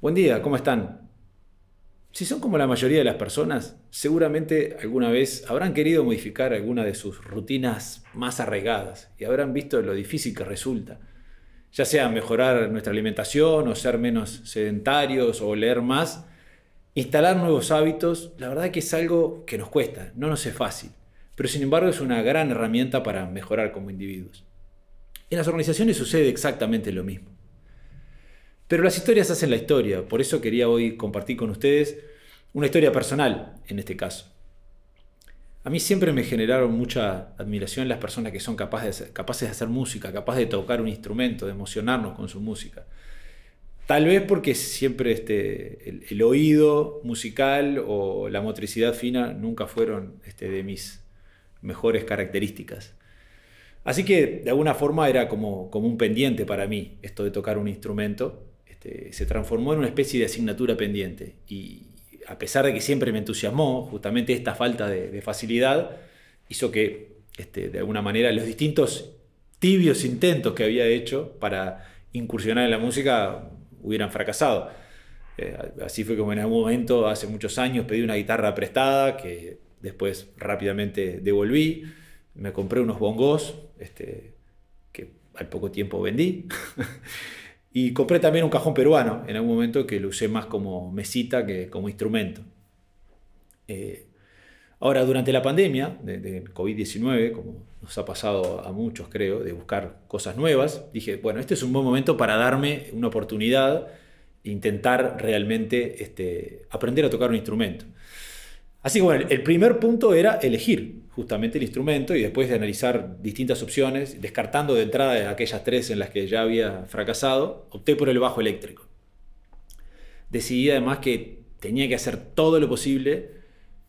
Buen día, ¿cómo están? Si son como la mayoría de las personas, seguramente alguna vez habrán querido modificar alguna de sus rutinas más arraigadas y habrán visto lo difícil que resulta. Ya sea mejorar nuestra alimentación o ser menos sedentarios o leer más, instalar nuevos hábitos, la verdad que es algo que nos cuesta, no nos es fácil, pero sin embargo es una gran herramienta para mejorar como individuos. En las organizaciones sucede exactamente lo mismo. Pero las historias hacen la historia, por eso quería hoy compartir con ustedes una historia personal en este caso. A mí siempre me generaron mucha admiración las personas que son capaces de, capaces de hacer música, capaces de tocar un instrumento, de emocionarnos con su música. Tal vez porque siempre este, el, oído musical o la motricidad fina nunca fueron este, de mis mejores características. Así que de alguna forma era como, como un pendiente para mí esto de tocar un instrumento este, se transformó en una especie de asignatura pendiente. Y a pesar de que siempre me entusiasmó, justamente esta falta de, facilidad hizo que, este, de alguna manera, los distintos tibios intentos que había hecho para incursionar en la música hubieran fracasado. Eh, así fue como en algún momento, hace muchos años, pedí una guitarra prestada que después rápidamente devolví. Me compré unos bongos este, que al poco tiempo vendí. Y compré también un cajón peruano en algún momento que lo usé más como mesita que como instrumento. Eh, ahora, durante la pandemia de, COVID-19, como nos ha pasado a muchos, creo, de buscar cosas nuevas, dije, bueno, este es un buen momento para darme una oportunidad e intentar realmente este, aprender a tocar un instrumento. Así que bueno, el primer punto era elegir justamente el instrumento y después de analizar distintas opciones, descartando de entrada aquellas tres en las que ya había fracasado, opté por el bajo eléctrico. Decidí además que tenía que hacer todo lo posible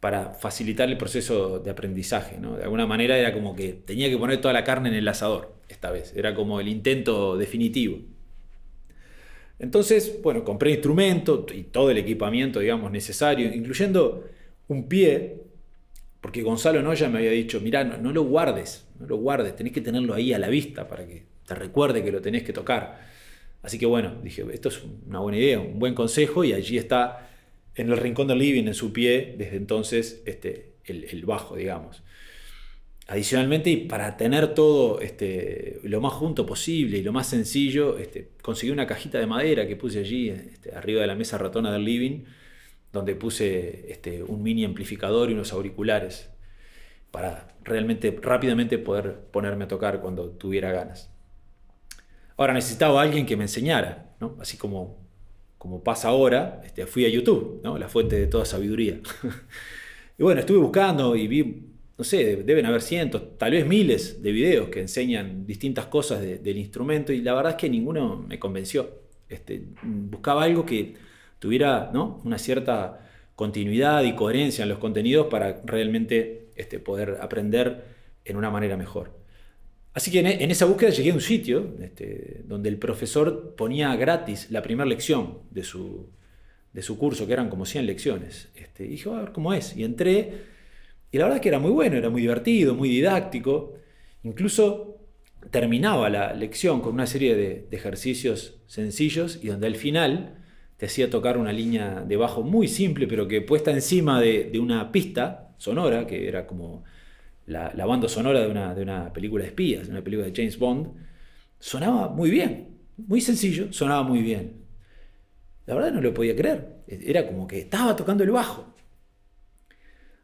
para facilitar el proceso de aprendizaje. De alguna manera era como que tenía que poner toda la carne en el asador esta vez, era como el intento definitivo. Entonces, bueno, compré instrumento y todo el equipamiento, digamos, necesario, incluyendo un pie, porque Gonzalo Noya me había dicho, mirá, no, lo guardes, no lo guardes, tenés que tenerlo ahí a la vista para que te recuerde que lo tenés que tocar. Así que bueno, dije, esto es una buena idea, un buen consejo, y allí está en el rincón del living, en su pie, desde entonces, este, el, bajo, digamos. Adicionalmente, y para tener todo este, lo más junto posible y lo más sencillo, este, conseguí una cajita de madera que puse allí, este, arriba de la mesa ratona del living, donde puse este, un mini amplificador y unos auriculares para realmente rápidamente poder ponerme a tocar cuando tuviera ganas. Ahora necesitaba alguien que me enseñara, así como, como pasa ahora, este, fui a YouTube, la fuente de toda sabiduría. y bueno, estuve buscando y vi, no sé, deben haber cientos, tal vez miles de videos que enseñan distintas cosas del instrumento y la verdad es que ninguno me convenció. Este, buscaba algo que tuviera ¿no? una cierta continuidad y coherencia en los contenidos para realmente este, poder aprender en una manera mejor. Así que en, esa búsqueda llegué a un sitio este, donde el profesor ponía gratis la primera lección de su, de su curso, que eran como 100 lecciones. Este, y dije, a ver cómo es. Y entré, y la verdad es que era muy bueno, era muy divertido, muy didáctico. Incluso terminaba la lección con una serie de ejercicios sencillos y donde al final te hacía tocar una línea de bajo muy simple, pero que puesta encima de, una pista sonora, que era como la, banda sonora de una, de una película de espías, una película de James Bond, sonaba muy bien, muy sencillo, sonaba muy bien. La verdad no lo podía creer, era como que estaba tocando el bajo.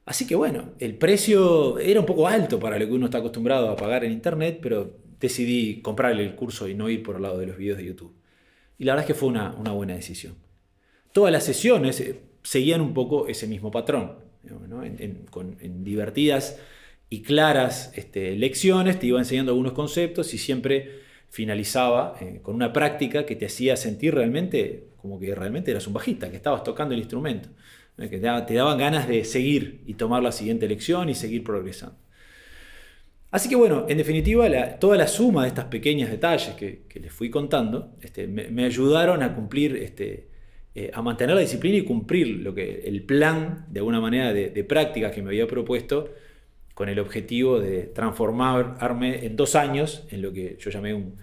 Así que bueno, el precio era un poco alto para lo que uno está acostumbrado a pagar en internet, pero decidí comprarle el curso y no ir por el lado de los videos de YouTube. Y la verdad es que fue una buena decisión todas las sesiones eh, seguían un poco ese mismo patrón. en, divertidas y claras este, lecciones te iba enseñando algunos conceptos y siempre finalizaba eh, con una práctica que te hacía sentir realmente como que realmente eras un bajista, que estabas tocando el instrumento, que te, daban ganas de seguir y tomar la siguiente lección y seguir progresando. Así que bueno, en definitiva, toda la suma de estas pequeños detalles que, les fui contando este, me, ayudaron a cumplir este, eh, a mantener la disciplina y cumplir lo que, el plan, de alguna manera, de, de práctica que me había propuesto con el objetivo de transformarme en dos años en lo que yo llamé un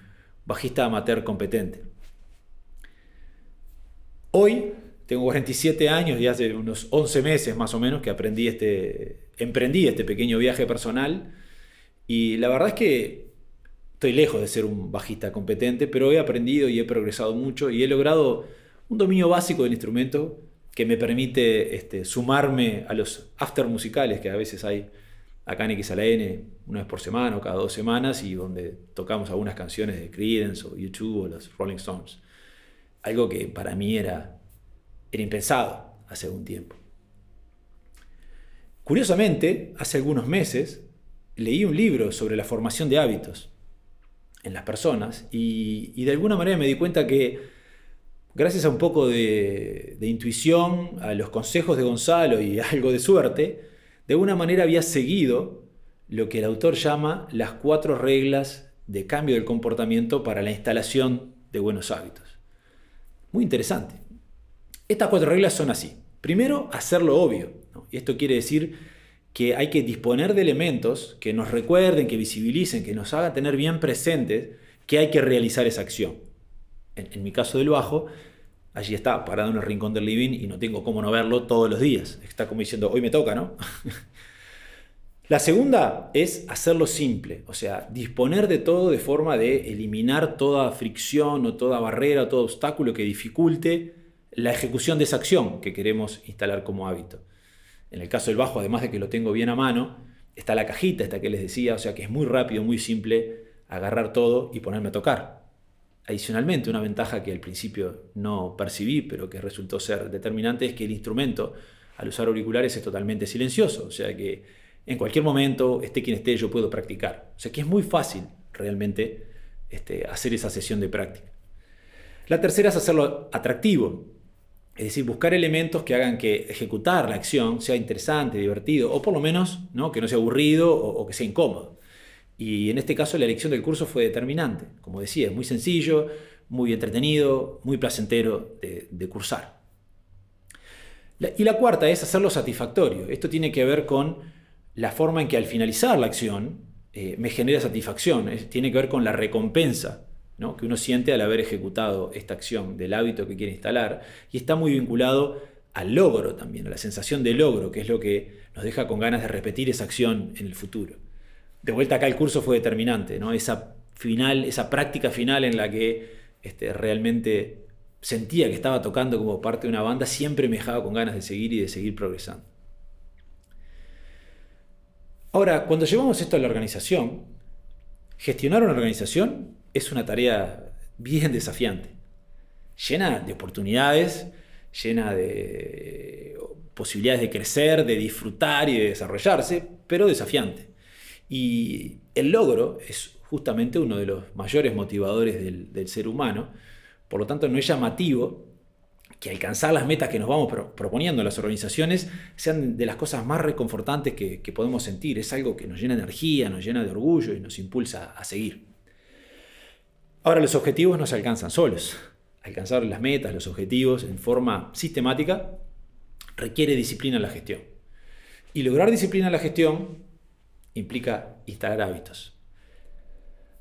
bajista amateur competente. Hoy tengo 47 años y hace unos 11 meses más o menos que aprendí este, emprendí este pequeño viaje personal y la verdad es que estoy lejos de ser un bajista competente, pero he aprendido y he progresado mucho y he logrado un dominio básico del instrumento que me permite este, sumarme a los after musicales que a veces hay acá en XLN una vez por semana o cada dos semanas y donde tocamos algunas canciones de Creedence o YouTube o los Rolling Stones. Algo que para mí era, era impensado hace algún tiempo. Curiosamente, hace algunos meses leí un libro sobre la formación de hábitos en las personas y, de alguna manera me di cuenta que gracias a un poco de, intuición, a los consejos de Gonzalo y algo de suerte, de alguna manera había seguido lo que el autor llama las cuatro reglas de cambio del comportamiento para la instalación de buenos hábitos. Muy interesante. Estas cuatro reglas son así. Primero, hacerlo obvio. Y esto quiere decir que hay que disponer de elementos que nos recuerden, que visibilicen, que nos hagan tener bien presentes que hay que realizar esa acción. En, mi caso del bajo, allí está, parado en el rincón del living y no tengo cómo no verlo todos los días. Está como diciendo, hoy me toca, ¿no? La segunda es hacerlo simple, o sea, disponer de todo de forma de eliminar toda fricción o toda barrera o todo obstáculo que dificulte la ejecución de esa acción que queremos instalar como hábito. En el caso del bajo, además de que lo tengo bien a mano, está la cajita, esta que les decía, o sea que es muy rápido, muy simple agarrar todo y ponerme a tocar. Adicionalmente, una ventaja que al principio no percibí, pero que resultó ser determinante, es que el instrumento, al usar auriculares, es totalmente silencioso, o sea que en cualquier momento, esté quien esté, yo puedo practicar. O sea que es muy fácil realmente este, hacer esa sesión de práctica. La tercera es hacerlo atractivo. Es decir, buscar elementos que hagan que ejecutar la acción sea interesante, divertido, o por lo menos ¿no? que no sea aburrido o, que sea incómodo. Y en este caso la elección del curso fue determinante. Como decía, es muy sencillo, muy entretenido, muy placentero de, cursar. y la cuarta es hacerlo satisfactorio. Esto tiene que ver con la forma en que al finalizar la acción eh, me genera satisfacción. tiene que ver con la recompensa que uno siente al haber ejecutado esta acción del hábito que quiere instalar y está muy vinculado al logro también, a la sensación de logro, que es lo que nos deja con ganas de repetir esa acción en el futuro. De vuelta acá el curso fue determinante, ¿no? esa, final, esa práctica final en la que este, realmente sentía que estaba tocando como parte de una banda, siempre me dejaba con ganas de seguir y de seguir progresando. Ahora, cuando llevamos esto a la organización, gestionar una organización es una tarea bien desafiante, llena de oportunidades, llena de posibilidades de crecer, de disfrutar y de desarrollarse, pero desafiante. Y el logro es justamente uno de los mayores motivadores del, ser humano, por lo tanto no es llamativo que alcanzar las metas que nos vamos proponiendo en las organizaciones sean de las cosas más reconfortantes que, que podemos sentir. Es algo que nos llena de energía, nos llena de orgullo y nos impulsa a seguir. Ahora, los objetivos no se alcanzan solos. Alcanzar las metas, los objetivos en forma sistemática requiere disciplina en la gestión. Y lograr disciplina en la gestión implica instalar hábitos.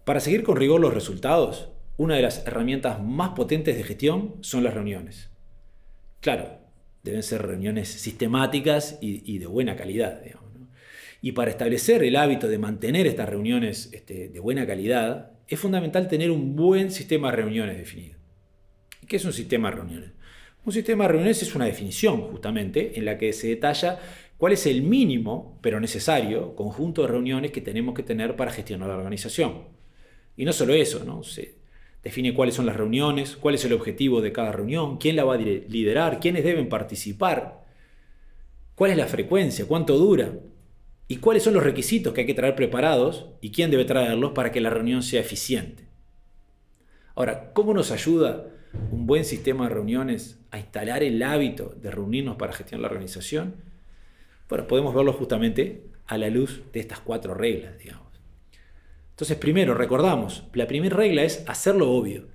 Para seguir con rigor los resultados, una de las herramientas más potentes de gestión son las reuniones. Claro, deben ser reuniones sistemáticas y, de buena calidad. Y para establecer el hábito de mantener estas reuniones este, de buena calidad, es fundamental tener un buen sistema de reuniones definido. ¿Qué es un sistema de reuniones? Un sistema de reuniones es una definición justamente en la que se detalla cuál es el mínimo, pero necesario, conjunto de reuniones que tenemos que tener para gestionar la organización. Y no solo eso, ¿no? se define cuáles son las reuniones, cuál es el objetivo de cada reunión, quién la va a liderar, quiénes deben participar, cuál es la frecuencia, cuánto dura, y cuáles son los requisitos que hay que traer preparados y quién debe traerlos para que la reunión sea eficiente. Ahora, ¿cómo nos ayuda un buen sistema de reuniones a instalar el hábito de reunirnos para gestionar la organización? Bueno, podemos verlo justamente a la luz de estas cuatro reglas, digamos. Entonces, primero, recordamos, la primera regla es hacerlo obvio.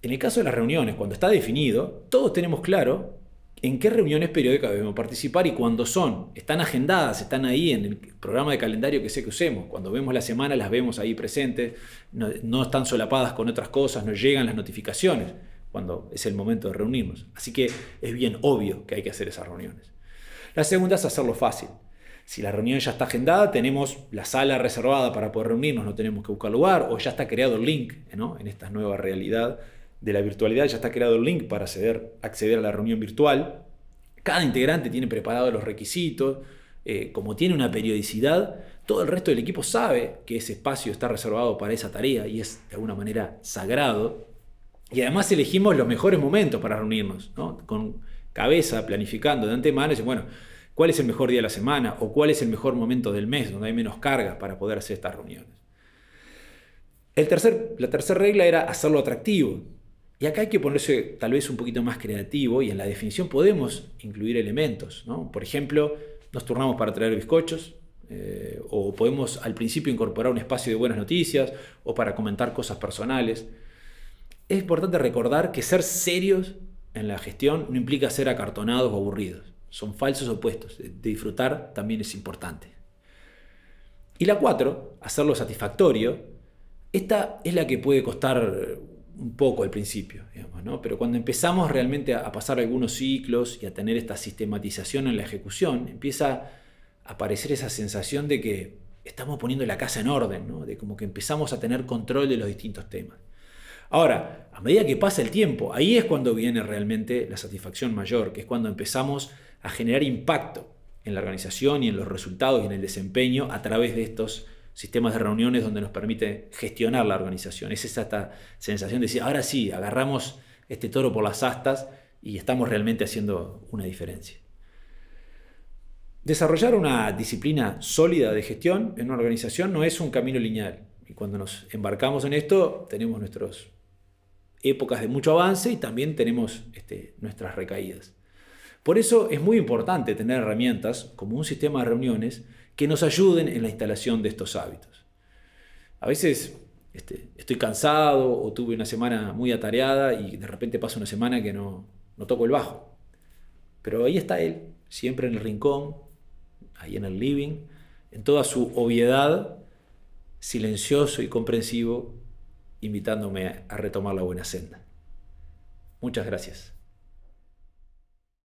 En el caso de las reuniones, cuando está definido, todos tenemos claro en qué reuniones periódicas debemos participar y cuándo son. Están agendadas, están ahí en el programa de calendario que sé que usemos. Cuando vemos la semana las vemos ahí presentes, no, están solapadas con otras cosas, nos llegan las notificaciones. cuando es el momento de reunirnos. Así que es bien obvio que hay que hacer esas reuniones. La segunda es hacerlo fácil. Si la reunión ya está agendada, tenemos la sala reservada para poder reunirnos, no tenemos que buscar lugar, o ya está creado el link en esta nueva realidad de la virtualidad, ya está creado el link para acceder, a la reunión virtual. Cada integrante tiene preparados los requisitos, eh, como tiene una periodicidad, todo el resto del equipo sabe que ese espacio está reservado para esa tarea y es de alguna manera sagrado. Y además elegimos los mejores momentos para reunirnos, con cabeza, planificando de antemano, y bueno, ¿cuál es el mejor día de la semana? ¿O cuál es el mejor momento del mes donde hay menos cargas para poder hacer estas reuniones? El tercer, la tercera regla era hacerlo atractivo. Y acá hay que ponerse tal vez un poquito más creativo y en la definición podemos incluir elementos. Por ejemplo, nos turnamos para traer bizcochos, eh, o podemos al principio incorporar un espacio de buenas noticias o para comentar cosas personales. Es importante recordar que ser serios en la gestión no implica ser acartonados o aburridos. Son falsos opuestos. Disfrutar también es importante. Y la cuatro, hacerlo satisfactorio. Esta es la que puede costar un poco al principio, pero cuando empezamos realmente a pasar algunos ciclos y a tener esta sistematización en la ejecución, empieza a aparecer esa sensación de que estamos poniendo la casa en orden, de como que empezamos a tener control de los distintos temas. Ahora, a medida que pasa el tiempo, ahí es cuando viene realmente la satisfacción mayor, que es cuando empezamos a generar impacto en la organización y en los resultados y en el desempeño a través de estos sistemas de reuniones donde nos permite gestionar la organización. Es esta sensación de decir, ahora sí, agarramos este toro por las astas y estamos realmente haciendo una diferencia. Desarrollar una disciplina sólida de gestión en una organización no es un camino lineal. Y cuando nos embarcamos en esto, tenemos nuestras épocas de mucho avance y también tenemos este, nuestras recaídas. Por eso es muy importante tener herramientas como un sistema de reuniones que nos ayuden en la instalación de estos hábitos. A veces este, estoy cansado o tuve una semana muy atareada y de repente pasa una semana que no, no toco el bajo. Pero ahí está él, siempre en el rincón, ahí en el living, en toda su obviedad, silencioso y comprensivo, invitándome a retomar la buena senda. Muchas gracias.